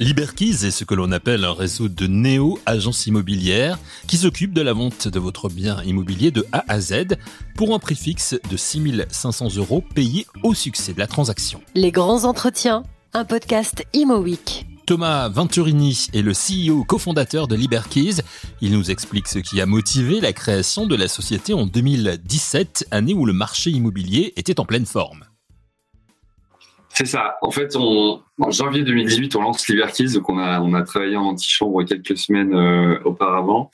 Liberkeys est ce que l'on appelle un réseau de néo-agences immobilières qui s'occupe de la vente de votre bien immobilier de A à Z pour un prix fixe de 6500 euros payé au succès de la transaction. Les grands entretiens, un podcast Imo Week. Thomas Venturini est le CEO cofondateur de Liberkeys. Il nous explique ce qui a motivé la création de la société en 2017, année où le marché immobilier était en pleine forme. C'est ça. En fait, en janvier 2018, on lance Liberkeys. Donc, on a, travaillé en antichambre quelques semaines euh, auparavant.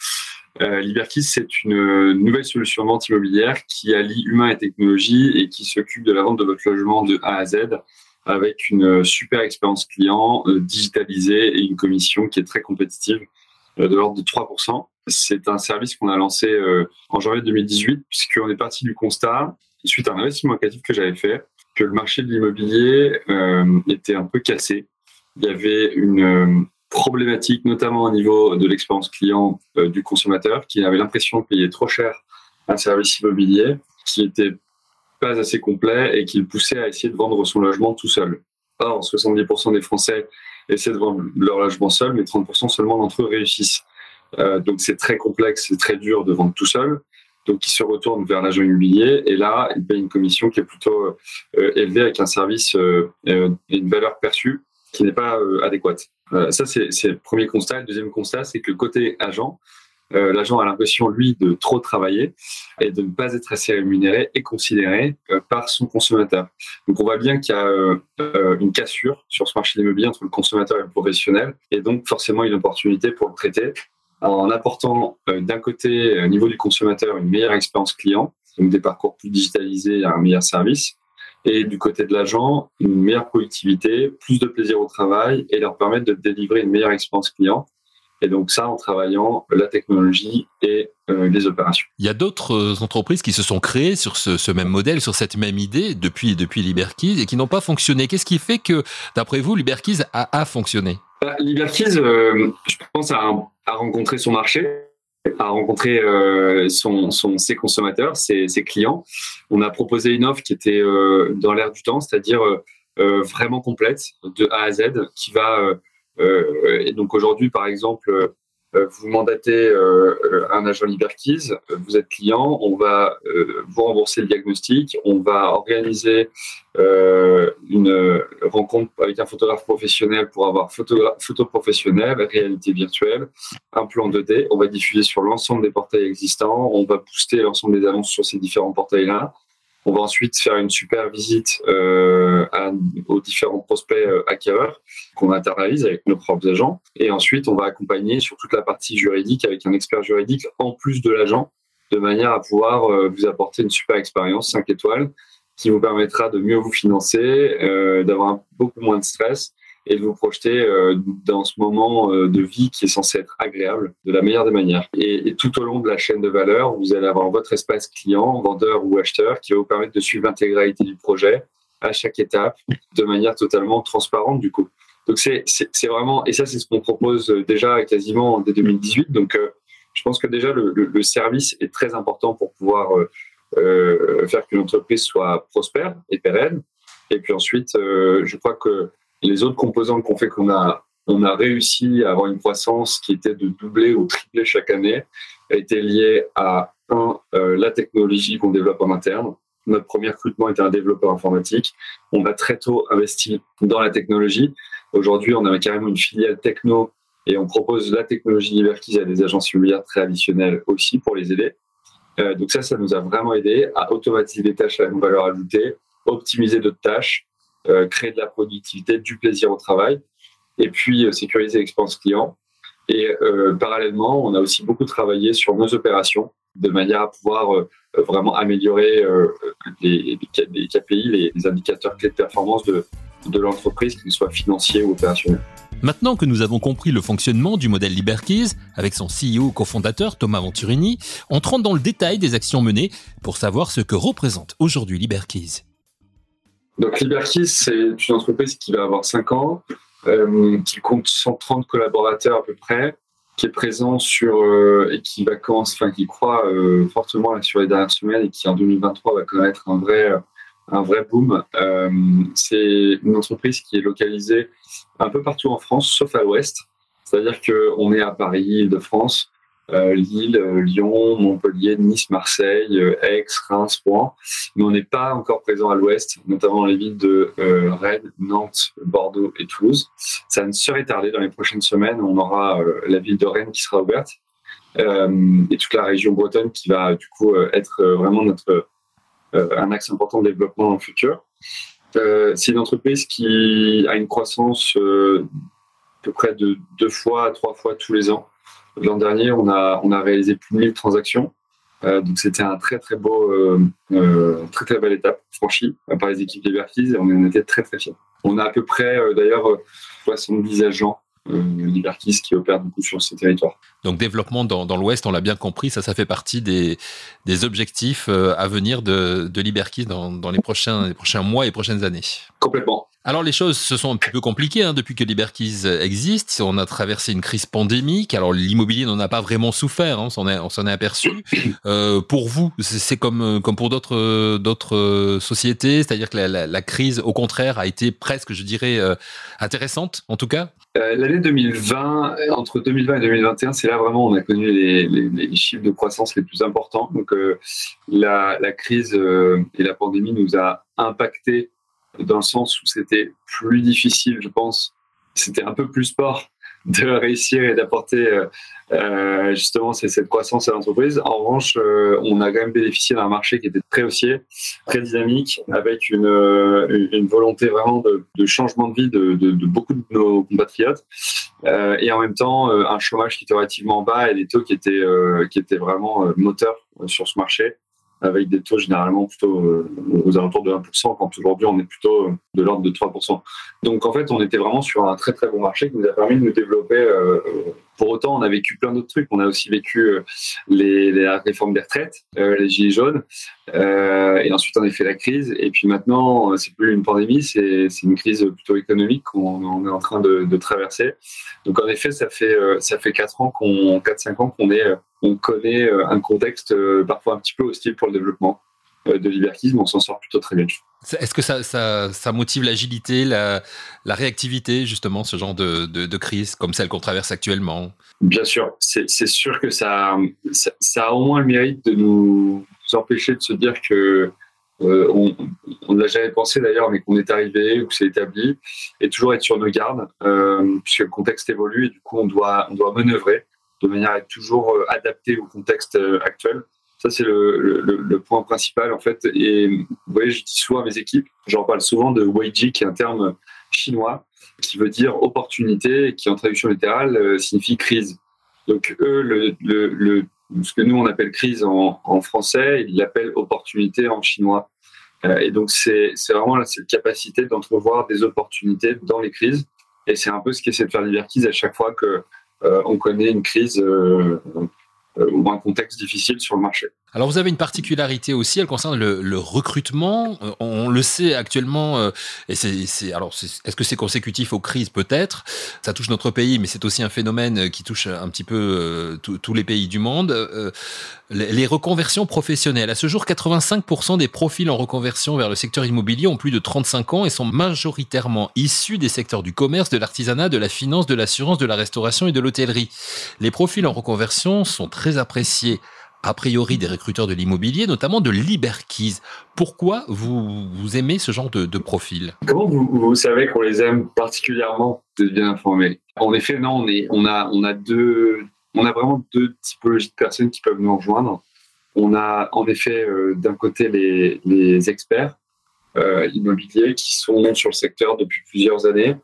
Euh, Liberkeys, c'est une nouvelle solution vente immobilière qui allie humain et technologie et qui s'occupe de la vente de votre logement de A à Z avec une super expérience client euh, digitalisée et une commission qui est très compétitive euh, de l'ordre de 3%. C'est un service qu'on a lancé euh, en janvier 2018 puisqu'on est parti du constat, suite à un investissement locatif que j'avais fait, que le marché de l'immobilier était un peu cassé. Il y avait une problématique, notamment au niveau de l'expérience client du consommateur, qui avait l'impression de payer trop cher un service immobilier, qui était pas assez complet et qui le poussait à essayer de vendre son logement tout seul. Or, 70% des Français essaient de vendre leur logement seul, mais 30% seulement d'entre eux réussissent. Euh, donc c'est très complexe, c'est très dur de vendre tout seul. Donc ils se retournent vers l'agent immobilier et là, ils payent une commission qui est plutôt euh, élevée avec un service euh, et une valeur perçue qui n'est pas adéquate. ça, c'est le premier constat. Le deuxième constat, c'est que côté agent, euh, l'agent a l'impression, lui, de trop travailler et de ne pas être assez rémunéré et considéré euh, par son consommateur. Donc, on voit bien qu'il y a euh, une cassure sur ce marché immobilier entre le consommateur et le professionnel, et donc forcément une opportunité pour le traiter en apportant d'un côté, au niveau du consommateur, une meilleure expérience client, donc des parcours plus digitalisés un meilleur service, et du côté de l'agent, une meilleure productivité, plus de plaisir au travail et leur permettre de délivrer une meilleure expérience client et donc ça, en travaillant la technologie et euh, les opérations. Il y a d'autres euh, entreprises qui se sont créées sur ce, même modèle, sur cette même idée depuis depuis Liberkeys et qui n'ont pas fonctionné. Qu'est-ce qui fait que, d'après vous, Liberkeys a, a fonctionné? Bah, Liberkeys, euh, je pense, a, a, rencontré son marché a rencontré son, son, ses consommateurs, ses, clients. On a proposé une offre qui était dans l'air du temps, c'est-à-dire vraiment complète, de A à Z, qui va euh, et donc aujourd'hui, par exemple, euh, vous mandatez euh, un agent Liberkeys, vous êtes client, on va vous rembourser le diagnostic, on va organiser une rencontre avec un photographe professionnel pour avoir photo, photo professionnelle, réalité virtuelle, un plan 2D, on va diffuser sur l'ensemble des portails existants, on va booster l'ensemble des annonces sur ces différents portails-là, on va ensuite faire une super visite euh, aux différents prospects euh, acquéreurs qu'on internalise avec nos propres agents. Et ensuite, on va accompagner sur toute la partie juridique avec un expert juridique en plus de l'agent, de manière à pouvoir euh, vous apporter une super expérience 5 étoiles qui vous permettra de mieux vous financer, d'avoir beaucoup moins de stress et de vous projeter euh, dans ce moment euh, de vie qui est censé être agréable de la meilleure des manières. Et, tout au long de la chaîne de valeur, vous allez avoir votre espace client, vendeur ou acheteur qui va vous permettre de suivre l'intégralité du projet à chaque étape de manière totalement transparente du coup. Donc c'est vraiment, et ça c'est ce qu'on propose déjà quasiment dès 2018. Donc euh, je pense que déjà le, le, service est très important pour pouvoir euh, faire qu'une entreprise soit prospère et pérenne. Et puis ensuite, euh, je crois que les autres composants qui ont fait qu'on a, on a réussi à avoir une croissance qui était de doubler ou tripler chaque année étaient liés à, euh, la technologie qu'on développe en interne. Notre premier recrutement était un développeur informatique. On a très tôt investi dans la technologie. Aujourd'hui, on a carrément une filiale techno et on propose la technologie Liberkeys à des agences immobilières traditionnelles aussi pour les aider. Euh, donc ça, ça nous a vraiment aidé à automatiser des tâches à une valeur ajoutée, optimiser d'autres tâches euh, créer de la productivité, du plaisir au travail, et puis euh, sécuriser l'expérience client. Et euh, parallèlement, on a aussi beaucoup travaillé sur nos opérations de manière à pouvoir vraiment améliorer les, les, KPI, les, indicateurs clés de performance de, de l'entreprise, qu'ils soient financiers ou opérationnels. Maintenant que nous avons compris le fonctionnement du modèle Liberkeys, avec son CEO cofondateur Thomas Venturini, entrons dans le détail des actions menées pour savoir ce que représente aujourd'hui Liberkeys. Donc Liberkeys, c'est une entreprise qui va avoir 5 ans, euh, qui compte 130 collaborateurs à peu près, qui est présent sur euh, et qui enfin qui croit euh, fortement sur les dernières semaines et qui en 2023 va connaître un vrai un vrai boom. c'est une entreprise qui est localisée un peu partout en France, sauf à l'ouest. C'est-à-dire qu'on est à Paris, Île-de-France, euh, Lille, euh, Lyon, Montpellier, Nice, Marseille, euh, Aix, Reims, Rouen, mais on n'est pas encore présent à l'ouest, notamment dans les villes de Rennes, Nantes, Bordeaux et Toulouse. Ça ne serait tardé dans les prochaines semaines. On aura la ville de qui sera ouverte et toute la région bretonne qui va du coup être vraiment notre un axe important de développement dans le futur. c'est une entreprise qui a une croissance à peu près de deux fois à trois fois tous les ans. L'an dernier, on a, on a réalisé plus de 1000 transactions. Euh, donc c'était un très très beau, euh, euh, très très belle étape franchie par les équipes Liberties et on en était très très fiers. On a à peu près d'ailleurs 70 agents Liberties qui opèrent beaucoup sur ces territoires. Donc développement dans, dans l'Ouest, on l'a bien compris, ça ça fait partie des, des objectifs à venir de, de Liberties dans, dans les, prochains, les prochains mois et prochaines années. Complètement. Alors les choses se sont un petit peu compliquées hein, depuis que Liberties existe. On a traversé une crise pandémique. Alors l'immobilier n'en a pas vraiment souffert, hein, on s'en est, aperçu. Euh, pour vous, c'est comme comme pour d'autres d'autres sociétés, c'est-à-dire que la, crise, au contraire, a été presque, je dirais, euh, intéressante en tout cas? Euh, l'année 2020, entre 2020 et 2021, c'est là vraiment on a connu les, chiffres de croissance les plus importants. Donc la, la, crise et la pandémie nous a impacté dans le sens où c'était plus difficile, je pense. C'était un peu plus sport de réussir et d'apporter euh, euh justement cette croissance à l'entreprise. En revanche, euh, on a quand même bénéficié d'un marché qui était très haussier, très dynamique, avec une, euh, une volonté vraiment de, de, changement de vie de, de, de, beaucoup de nos compatriotes, et en même temps un chômage qui était relativement bas et des taux qui étaient qui étaient vraiment moteurs sur ce marché avec des taux généralement plutôt euh, aux alentours de 1%, quand aujourd'hui on est plutôt euh, de l'ordre de 3%. Donc en fait, on était vraiment sur un très très bon marché qui nous a permis de nous développer. Euh, pour autant, on a vécu plein d'autres trucs. On a aussi vécu les, les réformes des retraites, les gilets jaunes, et ensuite a fait la crise. Et puis maintenant, c'est plus une pandémie, c'est une crise plutôt économique qu'on est en train de, de, traverser. Donc en effet, ça fait ça fait quatre ans qu'on, quatre cinq ans qu'on est on connaît euh, un contexte euh, parfois un petit peu hostile pour le développement euh, de Liberties, mais on s'en sort plutôt très bien. Est-ce que ça, ça, motive l'agilité, la, réactivité, justement, ce genre de, crise comme celle qu'on traverse actuellement? Bien sûr, c'est sûr que ça, ça, a au moins le mérite de nous empêcher de se dire que on, ne l'a jamais pensé d'ailleurs, mais qu'on est arrivé ou que c'est établi, et toujours être sur nos gardes, puisque le contexte évolue et du coup on doit, on doit manœuvrer de manière à être toujours euh, adapté au contexte euh, actuel. Ça, c'est le, point principal, en fait. Et vous voyez, je dis souvent à mes équipes, j'en parle souvent de Weiji, qui est un terme chinois, qui veut dire opportunité, et qui en traduction littérale euh, signifie crise. Donc, eux, le, ce que nous, on appelle crise en, en français, ils l'appellent opportunité en chinois. et donc, c'est vraiment cette capacité d'entrevoir des opportunités dans les crises. Et c'est un peu ce qu'essaie de faire Liberties à chaque fois que euh, on connaît une crise euh, euh, ou un contexte difficile sur le marché. Alors vous avez une particularité aussi, elle concerne le, recrutement. Euh, on, le sait actuellement, euh, et c'est alors est-ce que c'est consécutif aux crises? Peut-être Ça touche notre pays, mais c'est aussi un phénomène qui touche un petit peu euh, tous les pays du monde. les, reconversions professionnelles. À ce jour, 85% des profils en reconversion vers le secteur immobilier ont plus de 35 ans et sont majoritairement issus des secteurs du commerce, de l'artisanat, de la finance, de l'assurance, de la restauration et de l'hôtellerie. Les profils en reconversion sont très appréciés a priori des recruteurs de l'immobilier, notamment de Liberkeys. Pourquoi vous, aimez ce genre de, profil? Comment vous, savez qu'on les aime particulièrement êtes bien informé. En effet, non, on, a, vraiment deux typologies de personnes qui peuvent nous rejoindre. On a en effet euh, d'un côté les, experts euh, immobiliers qui sont sur le secteur depuis plusieurs années,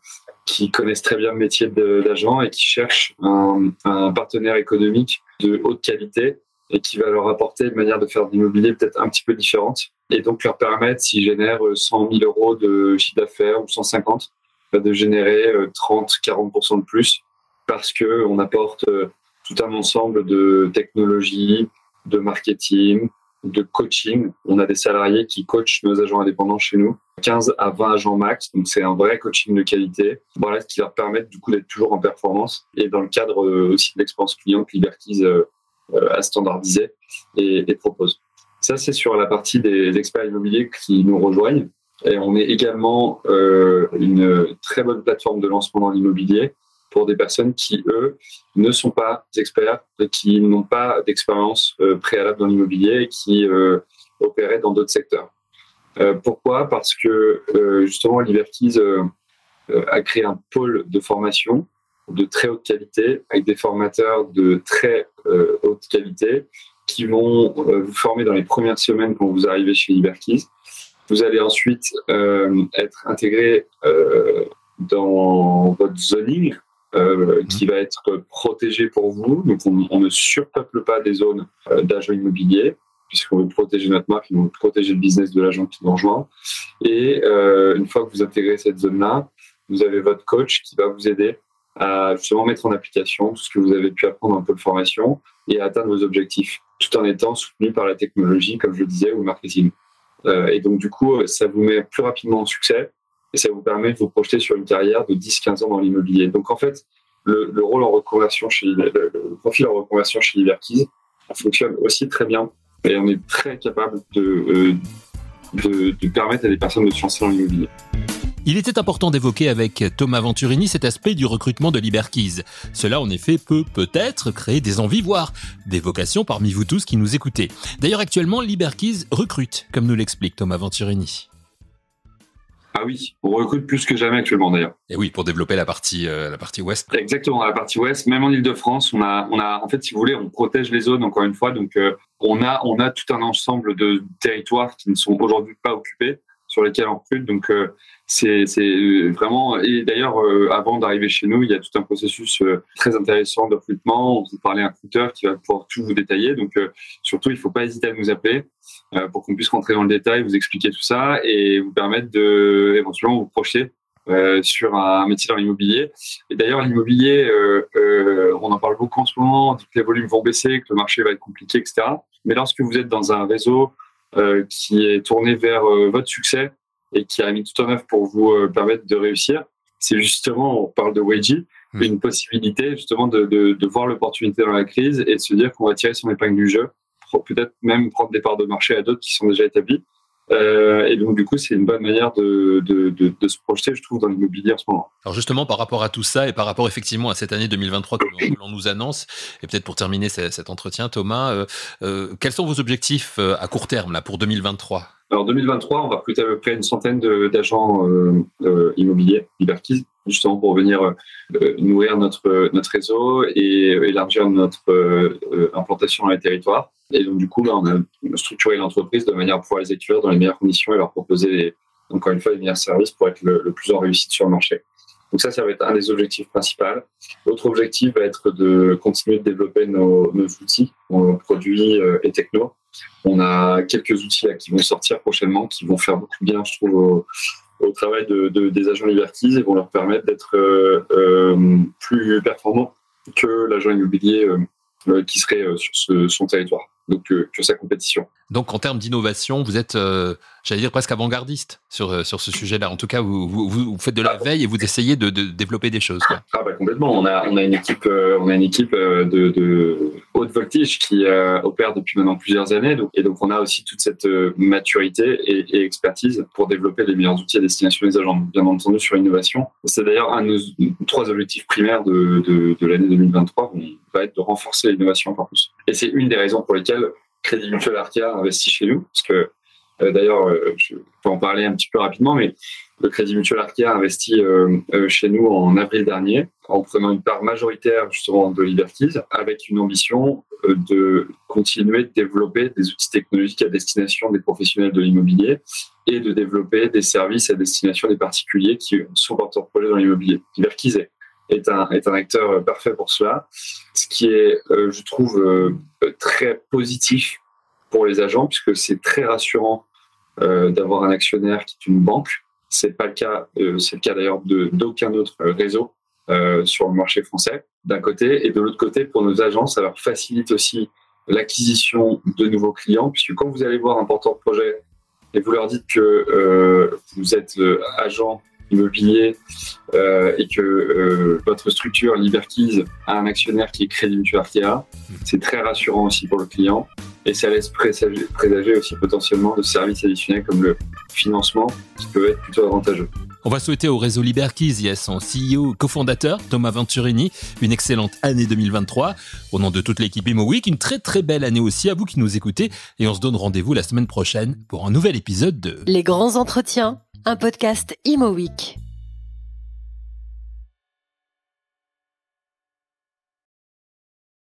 qui connaissent très bien le métier d'agent et qui cherchent un partenaire économique de haute qualité et qui va leur apporter une manière de faire de l'immobilier peut-être un petit peu différente et donc leur permettre, s'ils génèrent 100 000 euros de chiffre d'affaires ou 150, bah, de générer 30-40% euh, de plus parce qu'on apporte euh, tout un ensemble de technologies, de marketing, de coaching. On a des salariés qui coachent nos agents indépendants chez nous, 15 à 20 agents max, donc c'est un vrai coaching de qualité. Voilà, ce qui leur permet du coup d'être toujours en performance et dans le cadre euh, aussi de l'expérience client que Liberties euh, à standardiser et, et propose. Ça, c'est sur la partie des experts immobiliers qui nous rejoignent. Et on est également euh, une très bonne plateforme de lancement dans l'immobilier pour des personnes qui, eux, ne sont pas experts et qui n'ont pas d'expérience euh, préalable dans l'immobilier et qui euh, opéraient dans d'autres secteurs. Euh, pourquoi? Parce que euh, justement, Liberties euh, a créé un pôle de formation de très haute qualité avec des formateurs de très haute qualité qui vont vous former dans les premières semaines quand vous arrivez chez Liberties. Vous allez ensuite être intégré dans votre zoning qui va être protégé pour vous. Donc, on, on ne surpeuple pas des zones d'agents immobiliers puisqu'on veut protéger notre marque, on veut protéger le business de l'agent qui nous rejoint. Et euh, une fois que vous intégrez cette zone-là, vous avez votre coach qui va vous aider à justement mettre en application tout ce que vous avez pu apprendre peu de formation et à atteindre vos objectifs, tout en étant soutenu par la technologie, comme je le disais, ou le marketing. Euh, et donc, du coup, ça vous met plus rapidement en succès et ça vous permet de vous projeter sur une carrière de 10-15 ans dans l'immobilier. Donc, en fait, le, le, rôle en reconversion chez le, profil en reconversion chez Liberties fonctionne aussi très bien et on est très capable euh, de, de, permettre à des personnes de se lancer dans l'immobilier. Il était important d'évoquer avec Thomas Venturini cet aspect du recrutement de Liberkeys. Cela, en effet, peut peut-être créer des envies, voire des vocations parmi vous tous qui nous écoutez. D'ailleurs, actuellement, Liberkeys recrute, comme nous l'explique Thomas Venturini. Ah oui, on recrute plus que jamais actuellement d'ailleurs. Et oui, pour développer la partie euh, la partie ouest. Exactement, la partie ouest, même en Île-de-France, on a on a en fait si vous voulez, on protège les zones encore une fois, donc euh, on a on a tout un ensemble de territoires qui ne sont aujourd'hui pas occupés sur lesquels on recrute. Donc euh, c'est euh, vraiment et d'ailleurs euh, avant d'arriver chez nous, il y a tout un processus très intéressant de recrutement. On vous parler un recruteur qui va pouvoir tout vous détailler. Donc surtout, il faut pas hésiter à nous appeler pour qu'on puisse rentrer dans le détail, vous expliquer tout ça et vous permettre de éventuellement vous projeter sur un métier dans l'immobilier. Et d'ailleurs, l'immobilier, on en parle beaucoup en ce moment, que les volumes vont baisser, que le marché va être compliqué, etc. Mais lorsque vous êtes dans un réseau qui est tourné vers votre succès et qui a mis tout en œuvre pour vous permettre de réussir, c'est justement, on parle de Wagy, mmh. une possibilité justement de, de, de voir l'opportunité dans la crise et de se dire qu'on va tirer son épingle du jeu, peut-être même prendre des parts de marché à d'autres qui sont déjà établis euh, et donc, du coup, c'est une bonne manière de, de, de, de, se projeter, je trouve, dans l'immobilier en ce moment. Alors, justement, par rapport à tout ça et par rapport effectivement à cette année 2023 que l'on nous annonce, et peut-être pour terminer cet entretien, Thomas, euh, euh, quels sont vos objectifs euh, à court terme là, pour 2023 alors 2023, on va recruter à peu près une centaine d'agents euh, immobiliers, Liberties, justement pour venir euh, nourrir notre notre réseau et élargir notre implantation dans les territoires. Et donc du coup, on a structuré l'entreprise de manière à pouvoir les accueillir dans les meilleures conditions et leur proposer, encore une fois, les meilleurs services pour être le, plus en réussite sur le marché. Donc ça, ça va être un des objectifs principaux. L'autre objectif va être de continuer de développer nos, outils, nos produits et technos on a quelques outils qui vont sortir prochainement, qui vont faire beaucoup bien, je trouve, au travail de, de, des agents Liberties et vont leur permettre d'être euh, euh, plus performants que l'agent immobilier euh, qui serait sur ce, son territoire, donc que sa compétition. Donc en termes d'innovation, vous êtes, j'allais dire presque avant-gardiste sur euh, sur ce sujet-là. En tout cas, vous, vous, faites de la veille et vous essayez de, développer des choses. Ah bah complètement. On a on a une équipe euh, on a une équipe euh, de, haute voltige qui opère depuis maintenant plusieurs années. Et donc on a aussi toute cette maturité et, expertise pour développer les meilleurs outils à destination des agents. Bien entendu sur l'innovation. C'est d'ailleurs un de nos trois objectifs primaires de de, de l'année 2023. On va être de renforcer l'innovation encore plus. Et c'est une des raisons pour lesquelles Crédit Mutuel Arca investit chez nous, parce que d'ailleurs, euh, je peux en parler un petit peu rapidement, mais le Crédit Mutuel Arca a investi euh, euh, chez nous en avril dernier, en prenant une part majoritaire justement de Liberties, avec une ambition euh, de continuer de développer des outils technologiques à destination des professionnels de l'immobilier et de développer des services à destination des particuliers qui sont porteurs de projets dans l'immobilier. Liberties est est un, acteur parfait pour cela. Ce qui est, euh, je trouve, euh, très positif pour les agents, puisque c'est très rassurant euh, d'avoir un actionnaire qui est une banque. C'est pas le cas, euh, c'est le cas d'ailleurs d'aucun autre réseau euh, sur le marché français, d'un côté, et de l'autre côté, pour nos agents, ça leur facilite aussi l'acquisition de nouveaux clients, puisque quand vous allez voir un porteur de projet et vous leur dites que vous êtes agent immobilier euh, et que euh, votre structure Liberkeys a un actionnaire qui est Crédit Mutuel Arkea, c'est très rassurant aussi pour le client et ça laisse présager, présager aussi potentiellement de services additionnels comme le financement qui peuvent être plutôt avantageux. On va souhaiter au réseau Liberkeys et à son CEO cofondateur Thomas Venturini une excellente année 2023. Au nom de toute l'équipe Imo Week, une très très belle année aussi à vous qui nous écoutez et on se donne rendez-vous la semaine prochaine pour un nouvel épisode de Les grands entretiens, un podcast Imo Week.